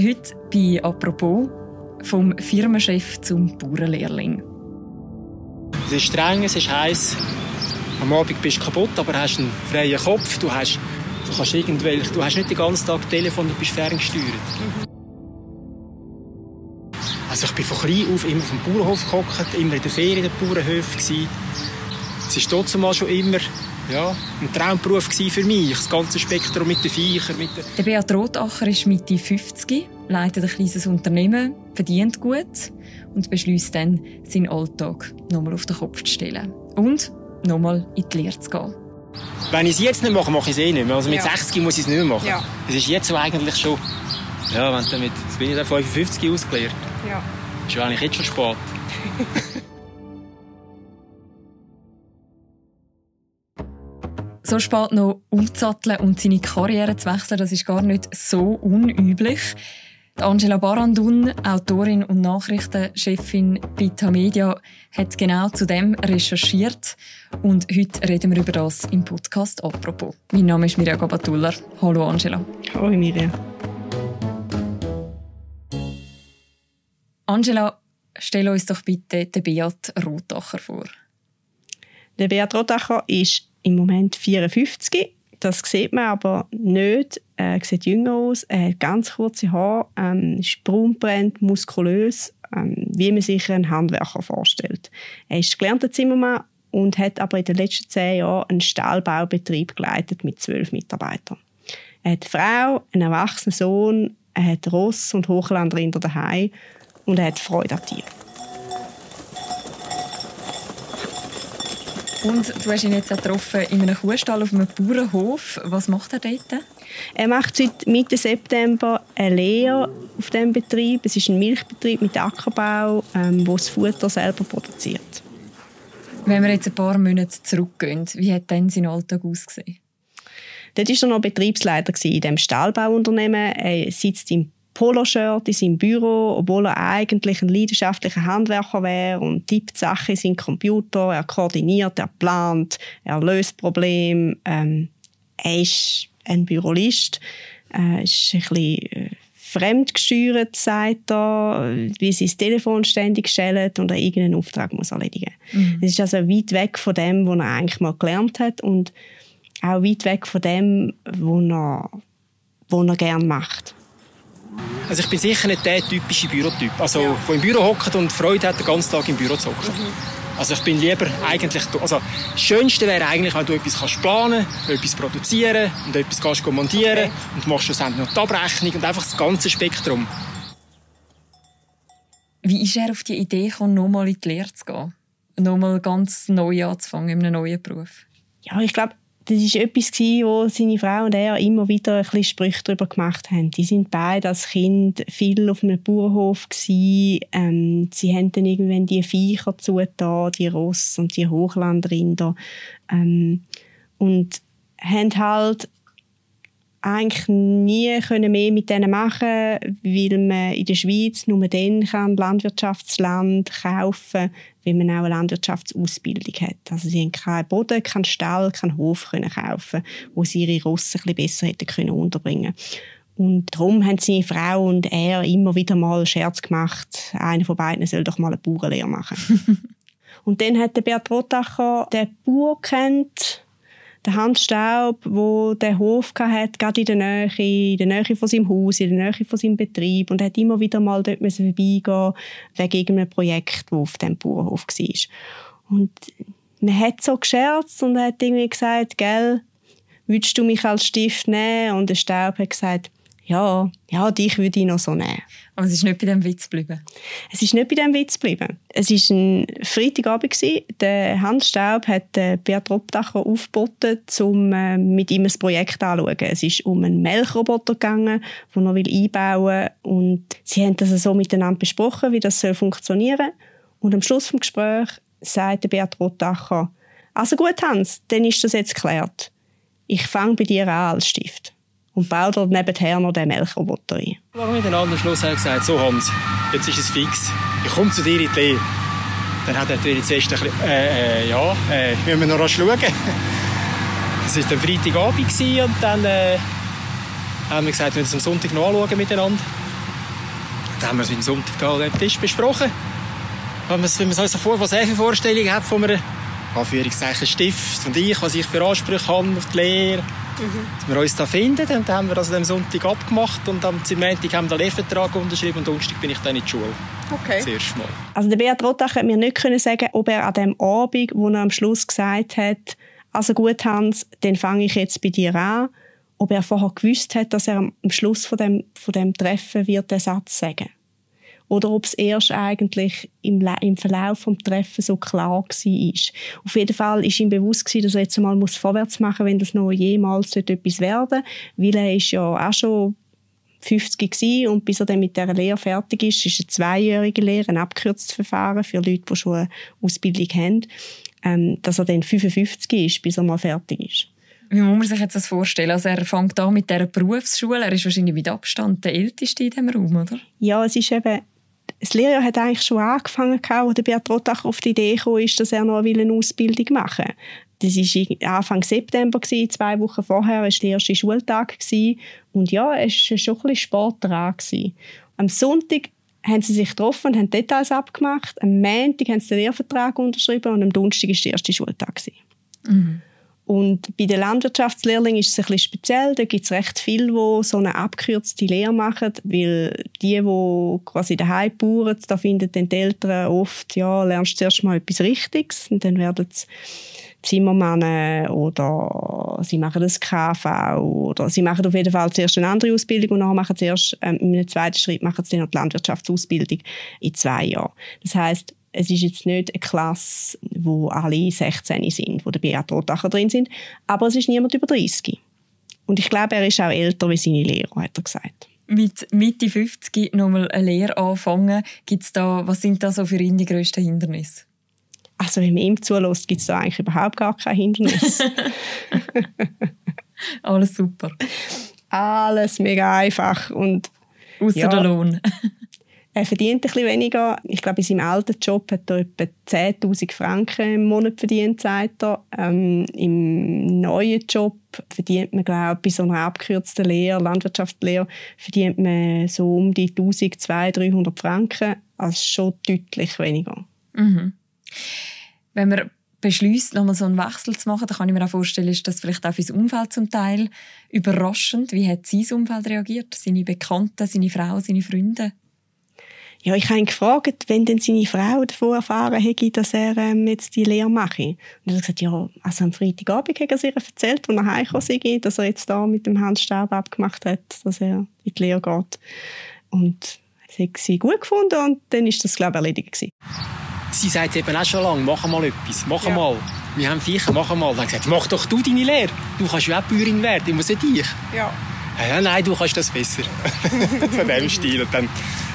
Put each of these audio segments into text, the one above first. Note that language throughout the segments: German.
Heute bei «Apropos» vom Firmenchef zum Bauernlehrling. Es ist streng, es ist heiß. Am Abend bist du kaputt, aber hast einen freien Kopf. Du hast, du kannst irgendwelche, du hast nicht den ganzen Tag Telefon, du bist ferngesteuert. Also ich bin von klein auf immer auf dem Bauernhof gehockt, immer in der Ferien in den Bauernhöfen. Es war trotzdem mal schon immer ja, ein Traumberuf für mich, das ganze Spektrum mit den Viechern. Mit den der Beat Rotacher ist Mitte 50, leitet ein kleines Unternehmen, verdient gut und beschließt dann, seinen Alltag nochmal auf den Kopf zu stellen. Und nochmal in die Lehre zu gehen. Wenn ich es jetzt nicht mache, mache ich es eh nicht mehr. Also mit ja. 60 muss ich es nicht mehr machen. Ja. Es ist jetzt so eigentlich schon, ja, wenn damit, jetzt bin ich dann 55 ausgelehrt. Ja. Ist ja eigentlich jetzt schon spät. so spät noch umzusatteln und seine Karriere zu wechseln, das ist gar nicht so unüblich. Angela Barandun, Autorin und Nachrichtenchefin bei Tamedia, hat genau zu dem recherchiert. Und heute reden wir über das im Podcast «Apropos». Mein Name ist Mirja Gabatuller. Hallo Angela. Hallo Mirja. Angela, stell uns doch bitte den Beat Rotacher vor. Der Beat Rotacher ist im Moment 54. Das sieht man aber nicht. Er sieht jünger aus, er hat ganz kurze Haare, ähm, ist braunbrennt, muskulös, ähm, wie man sich einen Handwerker vorstellt. Er ist gelernter Zimmermann und hat aber in den letzten zehn Jahren einen Stahlbaubetrieb geleitet mit zwölf Mitarbeitern. Er hat eine Frau, einen erwachsenen Sohn, er hat Ross und Hochlandrinder daheim und er hat Freude an Tieren. Und du hast ihn jetzt auch getroffen in einem Kuhstall auf einem Bauernhof. Was macht er dort? Er macht seit Mitte September eine Lehre auf diesem Betrieb. Es ist ein Milchbetrieb mit Ackerbau, ähm, wo das Futter selber produziert. Wenn wir jetzt ein paar Monate zurückgehen, wie hat dann sein Alltag ausgesehen? Dort war er noch Betriebsleiter in diesem Stahlbauunternehmen. Er sitzt im Poloshirt in seinem Büro, obwohl er eigentlich ein leidenschaftlicher Handwerker wäre und tippt Sachen in seinen Computer, er koordiniert, er plant, er löst Probleme. Ähm, er ist ein Bürolist, äh, ist ein bisschen äh, fremdgesteuert, sagt er, wie sie das Telefon ständig stellt und er irgendeinen Auftrag muss erledigen muss. Mhm. ist also weit weg von dem, was er eigentlich mal gelernt hat und auch weit weg von dem, was er, was er gerne macht. Also ich bin sicher nicht der typische Bürotyp. Also, ja. der im Büro hockt und Freude hat, den ganzen Tag im Büro zu hocken. Mhm. Also ich bin lieber eigentlich, also das Schönste wäre eigentlich, wenn du etwas kannst planen, etwas produzieren und etwas kannst montieren okay. und machst schlussendlich noch die Abrechnung und einfach das ganze Spektrum. Wie ist er auf die Idee gekommen, nochmal in die Lehre zu gehen? Nochmal ganz neu anzufangen in einem neuen Beruf? Ja, ich glaube, das war etwas, wo seine Frau und er immer wieder ein bisschen Sprüche darüber gemacht haben. Die sind beide als Kind viel auf einem Bauernhof Ähm, sie haben dann irgendwann die Viecher zugetan, die Ross und die Hochlandrinder. Ähm, und haben halt eigentlich nie können mehr mit denen machen, weil man in der Schweiz nur dann kann Landwirtschaftsland kaufen, wenn man auch eine Landwirtschaftsausbildung hat. Also sie haben keinen Boden, keinen Stall, keinen Hof können kaufen, wo sie ihre Rosse ein besser hätten können unterbringen. Und darum haben seine Frau und er immer wieder mal Scherz gemacht, einer von beiden soll doch mal eine Bauernlehre machen. und dann hat der Bert Rotacher den Bauer kennt der Hans Staub, wo der Hof hat, gerade in der Nähe, in der Nähe von seinem Haus, in der Nähe von seinem Betrieb und hat immer wieder mal dort vorbeigehen wegen irgendeinem Projekt, das auf dem Bauernhof war. Und man hat so gescherzt und hat irgendwie gesagt, gell, würdest du mich als Stift nehmen? Und der Staub hat gesagt, ja, ja, dich würde ich noch so nehmen. Aber es ist nicht bei dem Witz geblieben? Es ist nicht bei dem Witz geblieben. Es war ein Freitagabend. Der Hans Staub hat äh, Beat Robdacher aufgeboten, um äh, mit ihm ein Projekt anzuschauen. Es ist um einen Melkroboter gegangen, den er einbauen will. Und sie haben das so miteinander besprochen, wie das funktionieren soll. Und am Schluss des Gesprächs sagte Beat Rotacher, also gut, Hans, dann ist das jetzt geklärt. Ich fange bei dir an als Stift und baut dort nebenher noch den Melkroboter ein. Warum in den anderen Schluss gesagt, so Hans, jetzt ist es fix, ich komme zu dir in die Lehre. Dann hat er zuerst ein bisschen, äh, äh, ja, äh, müssen wir noch schauen. Das war dann Freitagabend und dann äh, haben wir gesagt, wir müssen es am Sonntag noch anschauen miteinander. Da haben wir es dem Sonntag da am Tisch besprochen. Wenn man, es also vor, was er für Vorstellungen hat von einem Anführungszeichen Stift und ich, was ich für Ansprüche habe auf die Lehre, mhm. dass wir uns da finden. Und dann haben wir das am Sonntag abgemacht und am Montag haben wir den Lehrvertrag unterschrieben und Donnerstag bin ich dann in die Schule. Okay. Das erste Mal. Also der Beat Rottach hat mir nicht können sagen, ob er an dem Abend, wo er am Schluss gesagt hat, also gut Hans, dann fange ich jetzt bei dir an, ob er vorher gewusst hat, dass er am Schluss von dem, von dem Treffen wird den Satz sagen oder ob es erst eigentlich im, im Verlauf des Treffens so klar war. Auf jeden Fall war ihm bewusst gewesen, dass er jetzt einmal vorwärts machen muss, wenn das noch jemals etwas werden weil er ist ja auch schon 50 gewesen und bis er dann mit dieser Lehre fertig ist, ist eine zweijährige Lehre, ein abgekürztes Verfahren für Leute, die schon eine Ausbildung haben, ähm, dass er dann 55 ist, bis er mal fertig ist. Wie muss man sich jetzt das vorstellen? Also er fängt an mit dieser Berufsschule, er ist wahrscheinlich mit Abstand der Älteste in diesem Raum, oder? Ja, es ist eben das Lehrjahr hat eigentlich schon angefangen, als der Beat Rottach auf die Idee kam, dass er noch eine Ausbildung machen will. Das war Anfang September, zwei Wochen vorher war der erste Schultag. Und ja, es war schon ein bisschen Sport dran. Am Sonntag haben sie sich getroffen und haben Details abgemacht. Am Montag haben sie den Lehrvertrag unterschrieben und am Donnerstag war der erste Schultag. Mhm. Und bei den Landwirtschaftslehrlingen ist es ein bisschen speziell. Da gibt es recht viele, die so eine abgekürzte Lehre machen, weil die, die quasi daheim bauen, da finden dann die Eltern oft, ja, lernst du zuerst mal etwas Richtiges und dann werden sie Zimmermann oder sie machen das KV oder sie machen auf jeden Fall zuerst eine andere Ausbildung und dann machen sie erst ähm, in einem zweiten Schritt machen sie dann noch die Landwirtschaftsausbildung in zwei Jahren. Das heißt es ist jetzt nicht eine Klasse, wo alle 16 sind, wo der Beat Rotacher drin sind, aber es ist niemand über 30. Und ich glaube, er ist auch älter wie seine Lehrer, hat er gesagt. Mit Mitte 50 nochmal eine Lehre anfangen, gibt's da, was sind da so für ihn die grössten Hindernisse? Also wenn man ihm zulässt, gibt es da eigentlich überhaupt gar kein Hindernis. Alles super. Alles mega einfach und Außer ja, der Lohn. Er verdient ein bisschen weniger. Ich glaube, in seinem alten Job hat er etwa 10'000 Franken im Monat verdient, sagt er. Ähm, Im neuen Job verdient man, glaube ich, bei so einer abgekürzten Lehre, Landwirtschaftslehre, verdient man so um die 1200, 300 Franken. Also schon deutlich weniger. Mhm. Wenn man beschließt, nochmal so einen Wechsel zu machen, dann kann ich mir auch vorstellen, ist das vielleicht auch für das Umfeld zum Teil überraschend. Wie hat sein Umfeld reagiert? Seine Bekannten, seine Frau, seine Freunde? Ja, ich habe ihn gefragt, wenn denn seine Frau davon erfahren hätte, dass er ähm, jetzt die Lehre mache. Und er hat gesagt, ja, also am Freitagabend hat er ihr erzählt, als er heimgekommen sei, dass er jetzt da mit dem Hans Staub abgemacht hat, dass er in die Lehre geht. Und das hat sie gut gefunden und dann ist das, glaube ich, erledigt gewesen. Sie sagt eben auch schon lange, mach mal etwas, mach ja. mal. Wir haben Viecher, mach mal. Dann hat gesagt, mach doch du deine Lehre. Du kannst ja auch Bäuerin werden, ich muss nicht ich. Ja. Ja, nein, du kannst das besser. Von dem Stil. Und dann,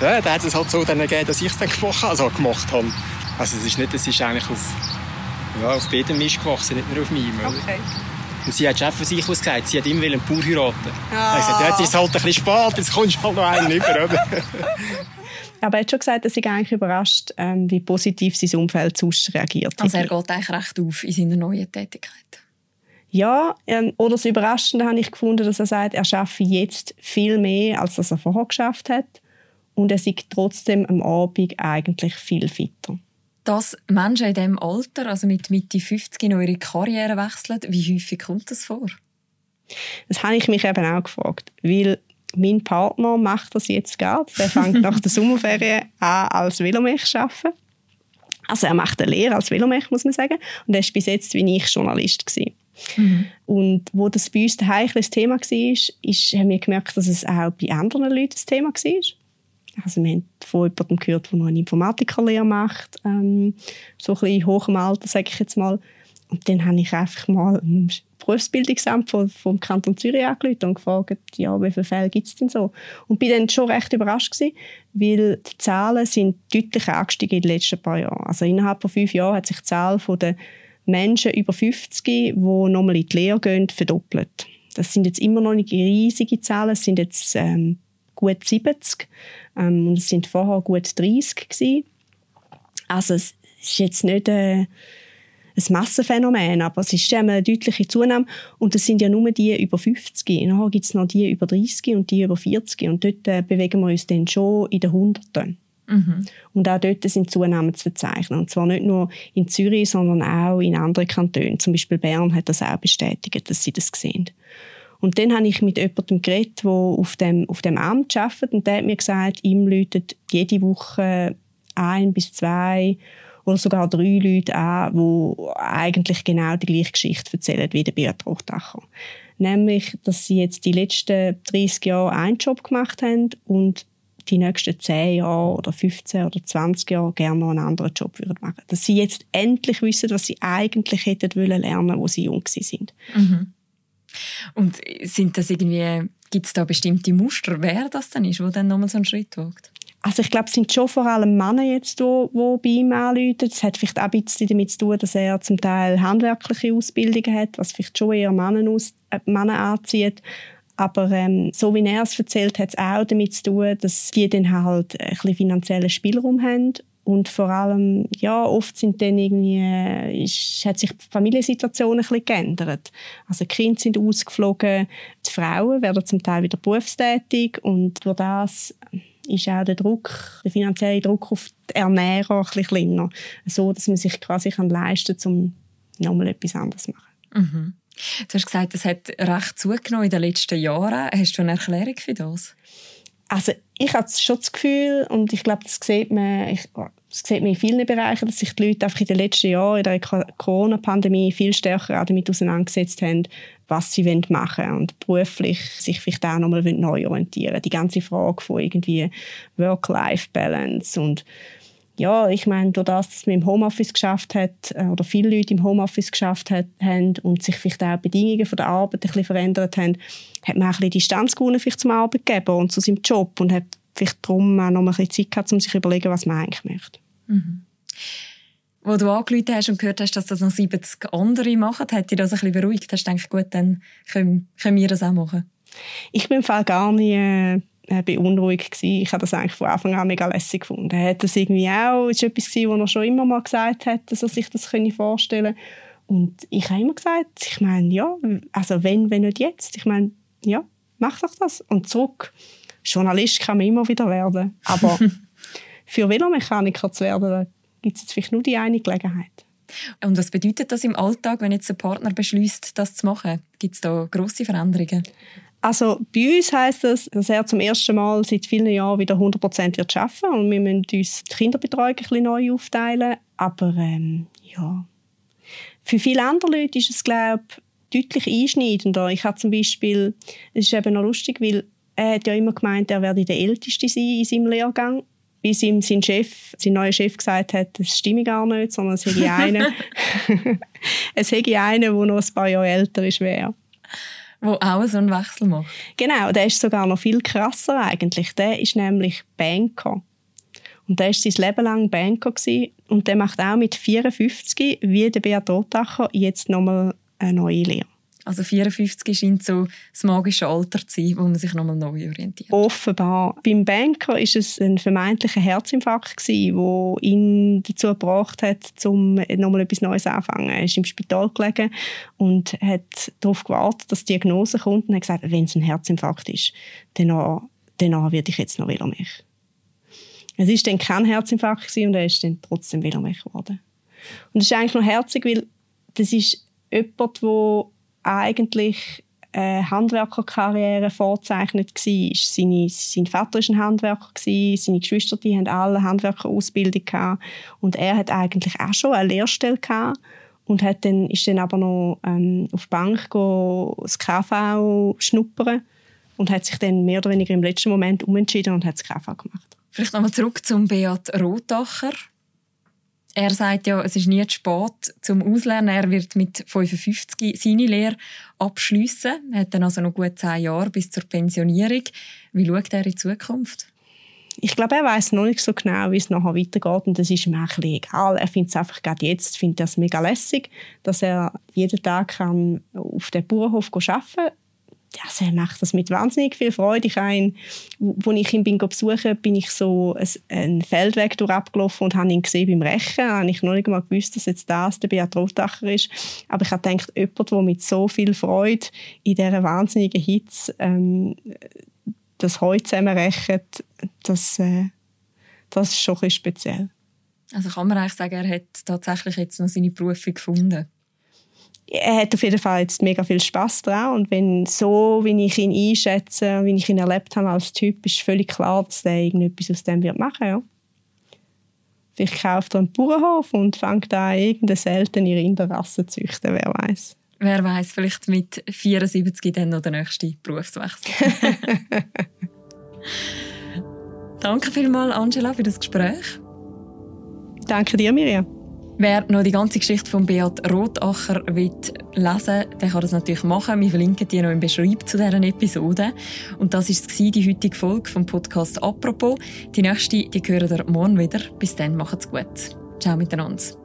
ja, dann hat es halt so dann gegeben, dass ich es dann gemacht, also gemacht habe. Also es ist nicht, es ist eigentlich auf, ja, auf beiden Misch gewachsen, nicht nur auf meinem. Okay. Und sie hat schon von sich aus gesagt, sie hat immer einen Bauer heiraten. Ah. Ich gesagt, ja, jetzt ist es halt ein bisschen spät, jetzt kommst du halt noch einen über, oder? Aber er hat schon gesagt, dass er eigentlich überrascht, ähm, wie positiv sein Umfeld sonst reagiert hat. Also er geht eigentlich recht auf in seiner neuen Tätigkeit. Ja, ähm, oder das Überraschende habe ich gefunden, dass er sagt, er schaffe jetzt viel mehr, als er vorher geschafft hat. Und er ist trotzdem am Abend eigentlich viel fitter. Dass Menschen in diesem Alter, also mit Mitte 50, noch ihre Karriere wechseln, wie häufig kommt das vor? Das habe ich mich eben auch gefragt. Weil mein Partner macht das jetzt gerade. Der fängt nach der Sommerferien an, als Velomech zu arbeiten. Also er macht eine Lehre als Velomech, muss man sagen. Und er war bis jetzt wie ich Journalist. Gewesen. Mhm. Und wo das bei uns ein Thema war, ist, haben wir gemerkt, dass es auch bei anderen Leuten ein Thema war. Also wir haben von jemandem gehört, der noch eine Informatikerlehre macht, ähm, so ein bisschen hoch im Alter, sage ich jetzt mal. Und dann habe ich einfach mal ein Berufsbildungsamt vom, vom Kanton Zürich angerufen und gefragt, ja, wie viele Fälle gibt es denn so? Und bin dann schon recht überrascht gewesen, weil die Zahlen sind deutlich angestiegen in den letzten paar Jahren. Also innerhalb von fünf Jahren hat sich die Zahl der Menschen über 50, die nochmal in die Lehre gehen, verdoppelt. Das sind jetzt immer noch nicht riesige Zahlen, es sind jetzt ähm, gut 70 ähm, und es sind vorher gut 30 gewesen. Also es ist jetzt nicht, äh, ein Massenphänomen, aber es ist eine deutliche Zunahme und das sind ja nur die über 50. Nachher gibt es noch die über 30 und die über 40 und dort äh, bewegen wir uns dann schon in den Hunderten. Mhm. Und auch dort sind Zunahmen zu verzeichnen. Und zwar nicht nur in Zürich, sondern auch in anderen Kantonen. Zum Beispiel Bern hat das auch bestätigt, dass sie das sehen. Und dann habe ich mit jemandem geredet, der auf dem, auf dem Amt arbeitet. Und der hat mir gesagt, ihm läutet jede Woche ein bis zwei oder sogar drei Leute an, die eigentlich genau die gleiche Geschichte erzählen wie der Beat Rotacher. Nämlich, dass sie jetzt die letzten 30 Jahre einen Job gemacht haben und die nächsten 10 Jahre oder 15 oder 20 Jahre gerne noch einen anderen Job würden machen. Dass sie jetzt endlich wissen, was sie eigentlich hätten wollen lernen, wo sie jung sind. Mhm. Und sind das irgendwie, gibt es da bestimmte Muster, wer das dann ist, wo dann nochmal so einen Schritt wagt? Also ich glaube, es sind schon vor allem Männer jetzt, die, die bei ihm anrufen. Das hat vielleicht auch ein bisschen damit zu tun, dass er zum Teil handwerkliche Ausbildungen hat, was vielleicht schon eher Männer, aus, äh, Männer anzieht. Aber ähm, so wie er es erzählt, hat es auch damit zu tun, dass die dann halt ein bisschen finanziellen Spielraum haben und vor allem, ja, oft sind dann irgendwie, äh, ist, hat sich die Familiensituation ein bisschen geändert. Also die Kinder sind ausgeflogen, die Frauen werden zum Teil wieder berufstätig und durch das ist auch der Druck, der finanzielle Druck auf die Ernährer ein bisschen kleiner. So, dass man sich quasi leisten kann, um nochmal etwas anderes zu machen. Mhm. Du hast gesagt, das hat recht zugenommen in den letzten Jahren. Hast du eine Erklärung für das? Also ich habe schon das Gefühl, und ich glaube, das sieht man, ich, das sieht man in vielen Bereichen, dass sich die Leute einfach in den letzten Jahren in der Corona-Pandemie viel stärker damit auseinandergesetzt haben, was sie machen wollen und beruflich sich vielleicht auch nochmal neu orientieren. Die ganze Frage von irgendwie Work-Life-Balance und ja, ich meine, durch das, dass man im Homeoffice geschafft hat, äh, oder viele Leute im Homeoffice geschafft hat, haben und sich vielleicht auch die Bedingungen von der Arbeit ein bisschen verändert haben, hat man auch ein bisschen Distanz gewonnen vielleicht zum Arbeitgeber und zu seinem Job und hat vielleicht darum auch noch ein bisschen Zeit gehabt, um sich zu überlegen, was man eigentlich möchte. Mhm. Wo du angerufen hast und gehört hast, dass das noch 70 andere machen, hat dich das ein bisschen beruhigt? Hast du gedacht, gut, dann können, können wir das auch machen? Ich bin im Fall gar nicht äh, äh, beunruhigt gewesen. Ich habe das eigentlich von Anfang an mega lässig gefunden. Hat das irgendwie auch, ist etwas gewesen, was er schon immer mal gesagt hat, dass er sich das vorstellen könne. Und ich habe immer gesagt, ich meine, ja, also wenn, wenn nicht jetzt. Ich meine, ja, mach doch das. Und zurück, Journalist kann man immer wieder werden. Aber für Velomechaniker zu werden, gibt es jetzt vielleicht nur die eine Gelegenheit. Und was bedeutet das im Alltag, wenn jetzt ein Partner beschließt, das zu machen? Gibt es da grosse Veränderungen? Also bei uns heisst das, dass er zum ersten Mal seit vielen Jahren wieder 100% wird arbeiten und wir müssen uns die Kinderbetreuung ein bisschen neu aufteilen. Aber ähm, ja, für viele andere Leute ist es, glaube ich, deutlich einschneidender. Ich habe zum Beispiel, es ist eben noch lustig, weil er hat ja immer gemeint, er werde der Älteste sein in seinem Lehrgang bis ihm sein Chef, sein neuer Chef gesagt hat, das stimme gar nicht, sondern es hätte einen, es hätte einen, der noch ein paar Jahre älter ist, wäre wo auch so einen Wechsel macht. Genau, der ist sogar noch viel krasser eigentlich. Der ist nämlich Banker. Und der war sein Leben lang Banker gewesen. und der macht auch mit 54 wie der Beat Rotacher jetzt nochmal eine neue Lehre. Also 54 scheint so das magische Alter zu sein, wo man sich nochmal neu orientiert. Offenbar. Beim Banker ist es ein vermeintlicher Herzinfarkt gewesen, wo ihn dazu gebracht hat, um nochmal etwas Neues anzufangen. Er ist im Spital gelegen und hat darauf gewartet, dass die Diagnose kommt und hat gesagt, wenn es ein Herzinfarkt ist, dann, dann werde ich jetzt noch Velomech. Es war dann kein Herzinfarkt gewesen und er ist dann trotzdem Velomech geworden. Und das ist eigentlich noch herzig, weil das ist jemand, der eigentlich eine Handwerkerkarriere vorzeichnet war. Seine, sein Vater war ein Handwerker, seine Geschwister die haben alle Handwerkerausbildung gehabt. und er hat eigentlich auch schon eine Lehrstelle gehabt und hat dann, ist dann aber noch ähm, auf die Bank go, das KV schnuppern und hat sich dann mehr oder weniger im letzten Moment umentschieden und hat das KV gemacht. Vielleicht nochmal zurück zum Beat Rotacher er sagt ja, es ist nie zu spät zum Auslernen. Er wird mit 55 seine Lehre abschliessen. Er hat dann also noch gut zehn Jahre bis zur Pensionierung. Wie schaut er in die Zukunft? Ich glaube, er weiß noch nicht so genau, wie es nachher weitergeht und das ist ihm auch ein egal. Er findet es einfach gerade jetzt, findet es mega lässig, dass er jeden Tag kann auf dem Bauernhof arbeiten kann. Also er macht das mit wahnsinnig viel Freude. Ich ein, wo ich ihn bin besuchen, bin ich so einen Feldweg durch abgelaufen und habe ihn gesehen beim Rechen. Da habe ich noch nicht mal gewusst, dass jetzt das der Beat Rotacher ist. Aber ich habe gedacht, jemand, der mit so viel Freude in dieser wahnsinnigen Hitze ähm, das Heu zusammenrechnet, das, äh, das ist schon ein speziell. Also kann man eigentlich sagen, er hat tatsächlich jetzt noch seine Berufung gefunden? Er hat auf jeden Fall jetzt mega viel Spaß daran und wenn so, wie ich ihn einschätze, wie ich ihn erlebt habe als Typ, ist völlig klar, dass er irgendetwas aus dem wird machen, ja. Vielleicht kauft er einen Bauernhof und fängt an, irgendeine seltene Rinderrasse zu züchten, wer weiß. Wer weiß, vielleicht mit 74 dann noch der nächste Berufswechsel. Danke vielmals, Angela, für das Gespräch. Danke dir, Miriam. Wer noch die ganze Geschichte von Beat Rotacher will lesen der kann das natürlich machen. Wir verlinken die noch im Beschreibung zu dieser Episode. Und das war die heutige Folge vom Podcast «Apropos». Die nächste, die hören ihr morgen wieder. Bis dann, macht's gut. Ciao miteinander.